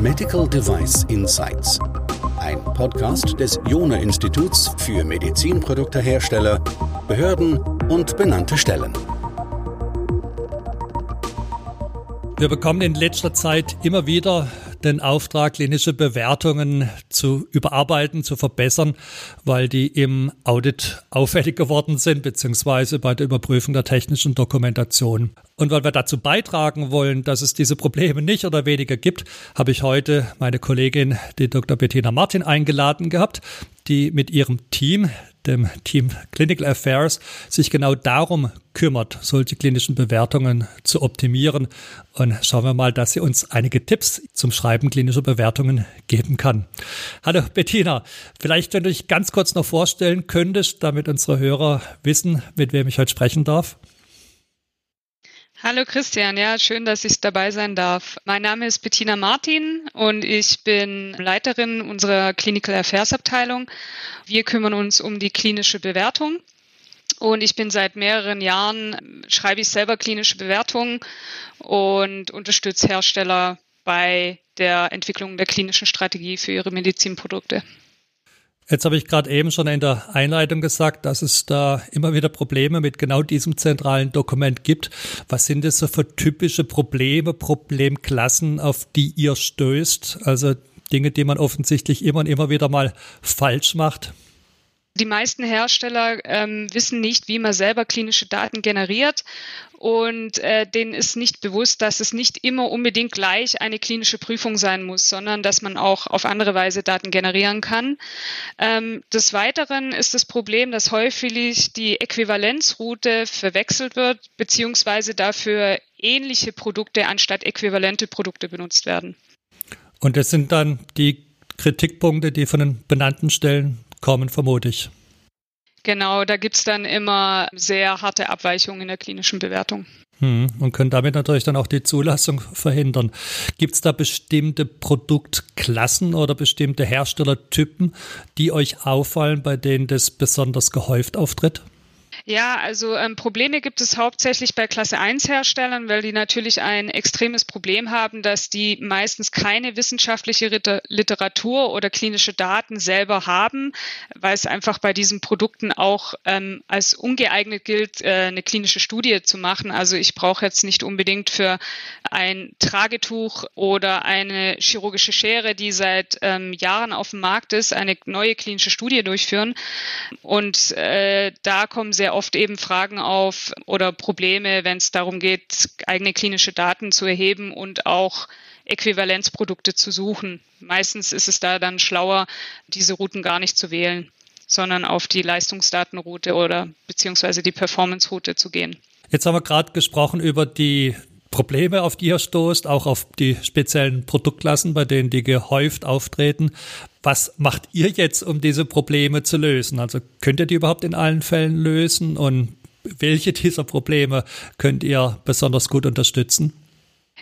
Medical Device Insights. Ein Podcast des Jona Instituts für Medizinproduktehersteller, Behörden und benannte Stellen. Wir bekommen in letzter Zeit immer wieder den Auftrag, klinische Bewertungen zu überarbeiten, zu verbessern, weil die im Audit auffällig geworden sind, beziehungsweise bei der Überprüfung der technischen Dokumentation. Und weil wir dazu beitragen wollen, dass es diese Probleme nicht oder weniger gibt, habe ich heute meine Kollegin, die Dr. Bettina Martin, eingeladen gehabt, die mit ihrem Team dem Team Clinical Affairs, sich genau darum kümmert, solche klinischen Bewertungen zu optimieren. Und schauen wir mal, dass sie uns einige Tipps zum Schreiben klinischer Bewertungen geben kann. Hallo Bettina, vielleicht wenn du dich ganz kurz noch vorstellen könntest, damit unsere Hörer wissen, mit wem ich heute sprechen darf. Hallo Christian, ja, schön, dass ich dabei sein darf. Mein Name ist Bettina Martin und ich bin Leiterin unserer Clinical Affairs Abteilung. Wir kümmern uns um die klinische Bewertung. Und ich bin seit mehreren Jahren, schreibe ich selber klinische Bewertungen und unterstütze Hersteller bei der Entwicklung der klinischen Strategie für ihre Medizinprodukte. Jetzt habe ich gerade eben schon in der Einleitung gesagt, dass es da immer wieder Probleme mit genau diesem zentralen Dokument gibt. Was sind das so für typische Probleme, Problemklassen, auf die ihr stößt? Also Dinge, die man offensichtlich immer und immer wieder mal falsch macht? Die meisten Hersteller ähm, wissen nicht, wie man selber klinische Daten generiert und äh, denen ist nicht bewusst, dass es nicht immer unbedingt gleich eine klinische Prüfung sein muss, sondern dass man auch auf andere Weise Daten generieren kann. Ähm, des Weiteren ist das Problem, dass häufig die Äquivalenzroute verwechselt wird, beziehungsweise dafür ähnliche Produkte anstatt äquivalente Produkte benutzt werden. Und das sind dann die Kritikpunkte, die von den benannten Stellen kommen, vermute ich. Genau, da gibt es dann immer sehr harte Abweichungen in der klinischen Bewertung. Hm, und können damit natürlich dann auch die Zulassung verhindern. Gibt es da bestimmte Produktklassen oder bestimmte Herstellertypen, die euch auffallen, bei denen das besonders gehäuft auftritt? Ja, also ähm, Probleme gibt es hauptsächlich bei Klasse 1 Herstellern, weil die natürlich ein extremes Problem haben, dass die meistens keine wissenschaftliche Literatur oder klinische Daten selber haben, weil es einfach bei diesen Produkten auch ähm, als ungeeignet gilt, äh, eine klinische Studie zu machen. Also ich brauche jetzt nicht unbedingt für ein Tragetuch oder eine chirurgische Schere, die seit ähm, Jahren auf dem Markt ist, eine neue klinische Studie durchführen. Und äh, da kommen sehr oft eben Fragen auf oder Probleme, wenn es darum geht, eigene klinische Daten zu erheben und auch Äquivalenzprodukte zu suchen. Meistens ist es da dann schlauer, diese Routen gar nicht zu wählen, sondern auf die Leistungsdatenroute oder beziehungsweise die Performance-Route zu gehen. Jetzt haben wir gerade gesprochen über die Probleme, auf die ihr stoßt, auch auf die speziellen Produktklassen, bei denen die gehäuft auftreten. Was macht ihr jetzt, um diese Probleme zu lösen? Also könnt ihr die überhaupt in allen Fällen lösen und welche dieser Probleme könnt ihr besonders gut unterstützen?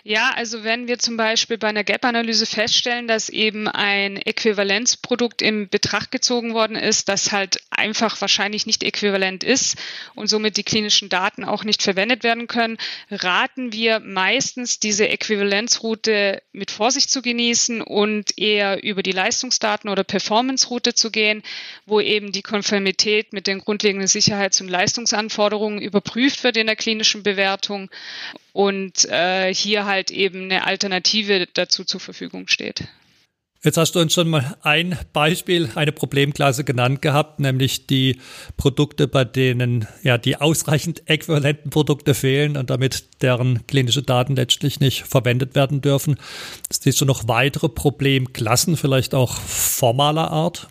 Ja, also wenn wir zum Beispiel bei einer Gap-Analyse feststellen, dass eben ein Äquivalenzprodukt in Betracht gezogen worden ist, das halt einfach wahrscheinlich nicht äquivalent ist und somit die klinischen Daten auch nicht verwendet werden können, raten wir meistens diese Äquivalenzroute mit Vorsicht zu genießen und eher über die Leistungsdaten oder Performance-Route zu gehen, wo eben die Konformität mit den grundlegenden Sicherheits- und Leistungsanforderungen überprüft wird in der klinischen Bewertung. Und äh, hier halt eben eine Alternative dazu zur Verfügung steht. Jetzt hast du uns schon mal ein Beispiel, eine Problemklasse genannt gehabt, nämlich die Produkte, bei denen ja die ausreichend äquivalenten Produkte fehlen und damit deren klinische Daten letztlich nicht verwendet werden dürfen. Siehst du noch weitere Problemklassen, vielleicht auch formaler Art?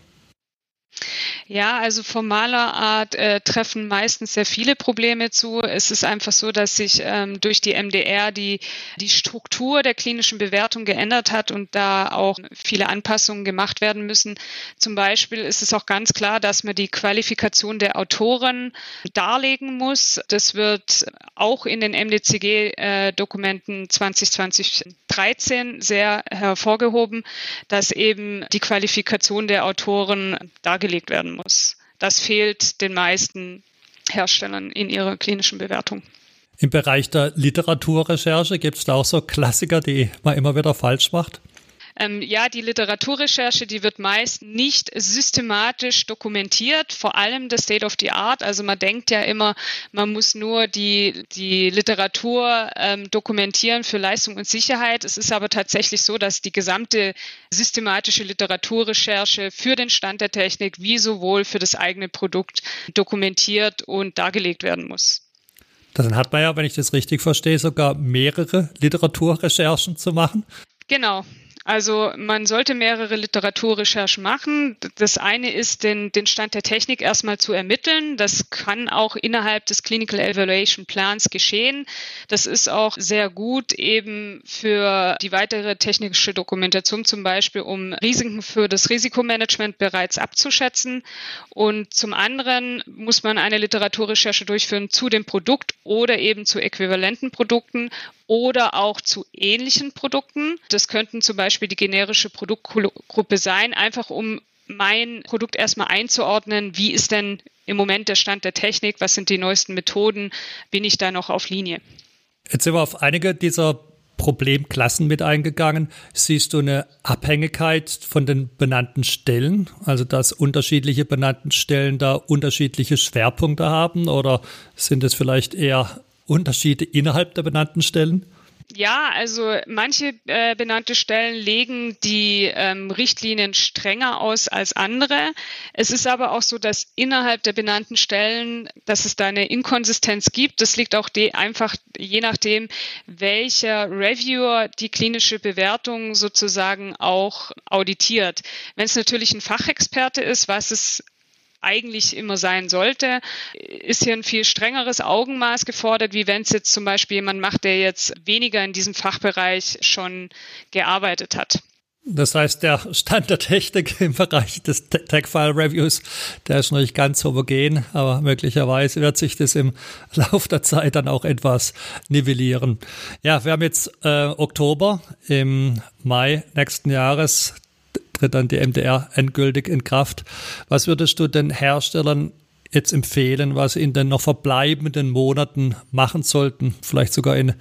Ja, also formaler Art äh, treffen meistens sehr viele Probleme zu. Es ist einfach so, dass sich ähm, durch die MDR die, die Struktur der klinischen Bewertung geändert hat und da auch viele Anpassungen gemacht werden müssen. Zum Beispiel ist es auch ganz klar, dass man die Qualifikation der Autoren darlegen muss. Das wird auch in den MDCG-Dokumenten äh, 2020-13 sehr hervorgehoben, dass eben die Qualifikation der Autoren dargelegt werden muss. Das fehlt den meisten Herstellern in ihrer klinischen Bewertung. Im Bereich der Literaturrecherche gibt es da auch so Klassiker, die man immer wieder falsch macht? Ähm, ja, die Literaturrecherche, die wird meist nicht systematisch dokumentiert, vor allem das State of the Art. Also man denkt ja immer, man muss nur die, die Literatur ähm, dokumentieren für Leistung und Sicherheit. Es ist aber tatsächlich so, dass die gesamte systematische Literaturrecherche für den Stand der Technik wie sowohl für das eigene Produkt dokumentiert und dargelegt werden muss. Dann hat man ja, wenn ich das richtig verstehe, sogar mehrere Literaturrecherchen zu machen. Genau, also man sollte mehrere Literaturrecherchen machen. Das eine ist, den, den Stand der Technik erstmal zu ermitteln. Das kann auch innerhalb des Clinical Evaluation Plans geschehen. Das ist auch sehr gut eben für die weitere technische Dokumentation zum Beispiel, um Risiken für das Risikomanagement bereits abzuschätzen. Und zum anderen muss man eine Literaturrecherche durchführen zu dem Produkt oder eben zu äquivalenten Produkten oder auch zu ähnlichen Produkten. Das könnten zum Beispiel die generische Produktgruppe sein, einfach um mein Produkt erstmal einzuordnen. Wie ist denn im Moment der Stand der Technik? Was sind die neuesten Methoden? Bin ich da noch auf Linie? Jetzt sind wir auf einige dieser Problemklassen mit eingegangen. Siehst du eine Abhängigkeit von den benannten Stellen, also dass unterschiedliche benannten Stellen da unterschiedliche Schwerpunkte haben oder sind es vielleicht eher Unterschiede innerhalb der benannten Stellen? Ja, also manche äh, benannte Stellen legen die ähm, Richtlinien strenger aus als andere. Es ist aber auch so, dass innerhalb der benannten Stellen, dass es da eine Inkonsistenz gibt. Das liegt auch einfach je nachdem, welcher Reviewer die klinische Bewertung sozusagen auch auditiert. Wenn es natürlich ein Fachexperte ist, was es eigentlich immer sein sollte, ist hier ein viel strengeres Augenmaß gefordert, wie wenn es jetzt zum Beispiel jemand macht, der jetzt weniger in diesem Fachbereich schon gearbeitet hat. Das heißt, der Stand der Technik im Bereich des Tech-File-Reviews, der ist noch nicht ganz homogen, aber möglicherweise wird sich das im Laufe der Zeit dann auch etwas nivellieren. Ja, wir haben jetzt äh, Oktober. Im Mai nächsten Jahres tritt dann die MDR endgültig in Kraft. Was würdest du den Herstellern jetzt empfehlen, was sie in den noch verbleibenden Monaten machen sollten? Vielleicht sogar in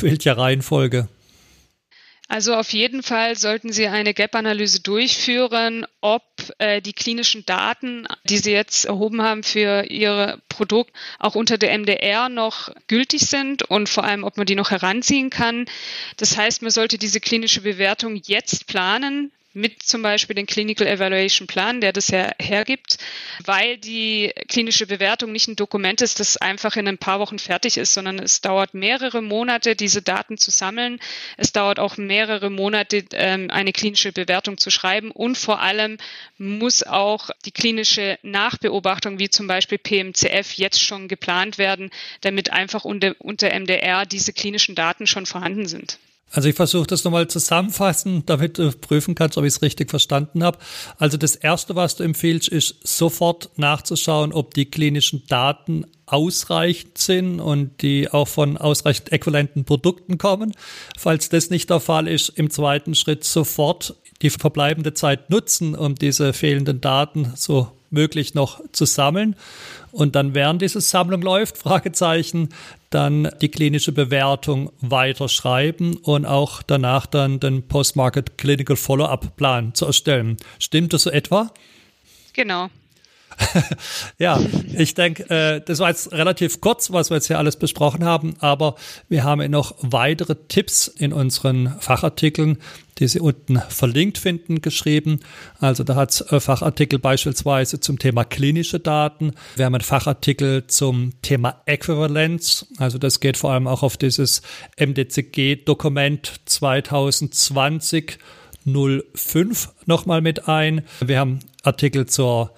welcher Reihenfolge? Also auf jeden Fall sollten Sie eine Gap-Analyse durchführen, ob äh, die klinischen Daten, die Sie jetzt erhoben haben für Ihr Produkt, auch unter der MDR noch gültig sind und vor allem, ob man die noch heranziehen kann. Das heißt, man sollte diese klinische Bewertung jetzt planen, mit zum Beispiel den Clinical Evaluation Plan, der das her hergibt, weil die klinische Bewertung nicht ein Dokument ist, das einfach in ein paar Wochen fertig ist, sondern es dauert mehrere Monate, diese Daten zu sammeln. Es dauert auch mehrere Monate, ähm, eine klinische Bewertung zu schreiben und vor allem muss auch die klinische Nachbeobachtung, wie zum Beispiel PMCF, jetzt schon geplant werden, damit einfach unter, unter MDR diese klinischen Daten schon vorhanden sind. Also ich versuche das nochmal zusammenfassen, damit du prüfen kannst, ob ich es richtig verstanden habe. Also das Erste, was du empfiehlst, ist sofort nachzuschauen, ob die klinischen Daten ausreichend sind und die auch von ausreichend äquivalenten Produkten kommen. Falls das nicht der Fall ist, im zweiten Schritt sofort die verbleibende Zeit nutzen, um diese fehlenden Daten so möglich noch zu sammeln. Und dann während diese Sammlung läuft, Fragezeichen, dann die klinische Bewertung weiter schreiben und auch danach dann den Post-Market Clinical Follow-up-Plan zu erstellen. Stimmt das so etwa? Genau. ja, ich denke, äh, das war jetzt relativ kurz, was wir jetzt hier alles besprochen haben, aber wir haben noch weitere Tipps in unseren Fachartikeln, die Sie unten verlinkt finden, geschrieben. Also da hat es äh, Fachartikel beispielsweise zum Thema klinische Daten. Wir haben einen Fachartikel zum Thema Äquivalenz. Also das geht vor allem auch auf dieses MDCG-Dokument 2020 05 nochmal mit ein. Wir haben Artikel zur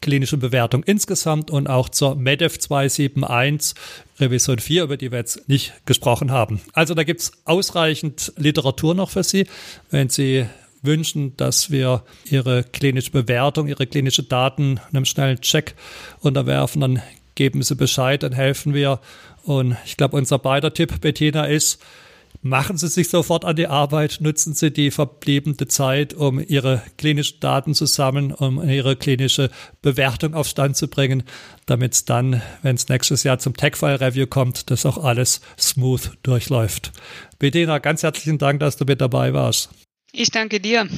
klinischen Bewertung insgesamt und auch zur MEDEF 271 Revision 4, über die wir jetzt nicht gesprochen haben. Also da gibt es ausreichend Literatur noch für Sie, wenn Sie wünschen, dass wir Ihre klinische Bewertung, Ihre klinische Daten einem schnellen Check unterwerfen, dann geben Sie Bescheid, dann helfen wir. Und ich glaube, unser beider Tipp, Bettina, ist, machen Sie sich sofort an die Arbeit, nutzen Sie die verbliebene Zeit, um Ihre klinischen Daten zu sammeln, um Ihre klinische Bewertung auf Stand zu bringen, damit es dann, wenn es nächstes Jahr zum Tech-File-Review kommt, das auch alles smooth durchläuft. Bettina, ganz herzlichen Dank, dass du mit dabei warst. Ich danke dir.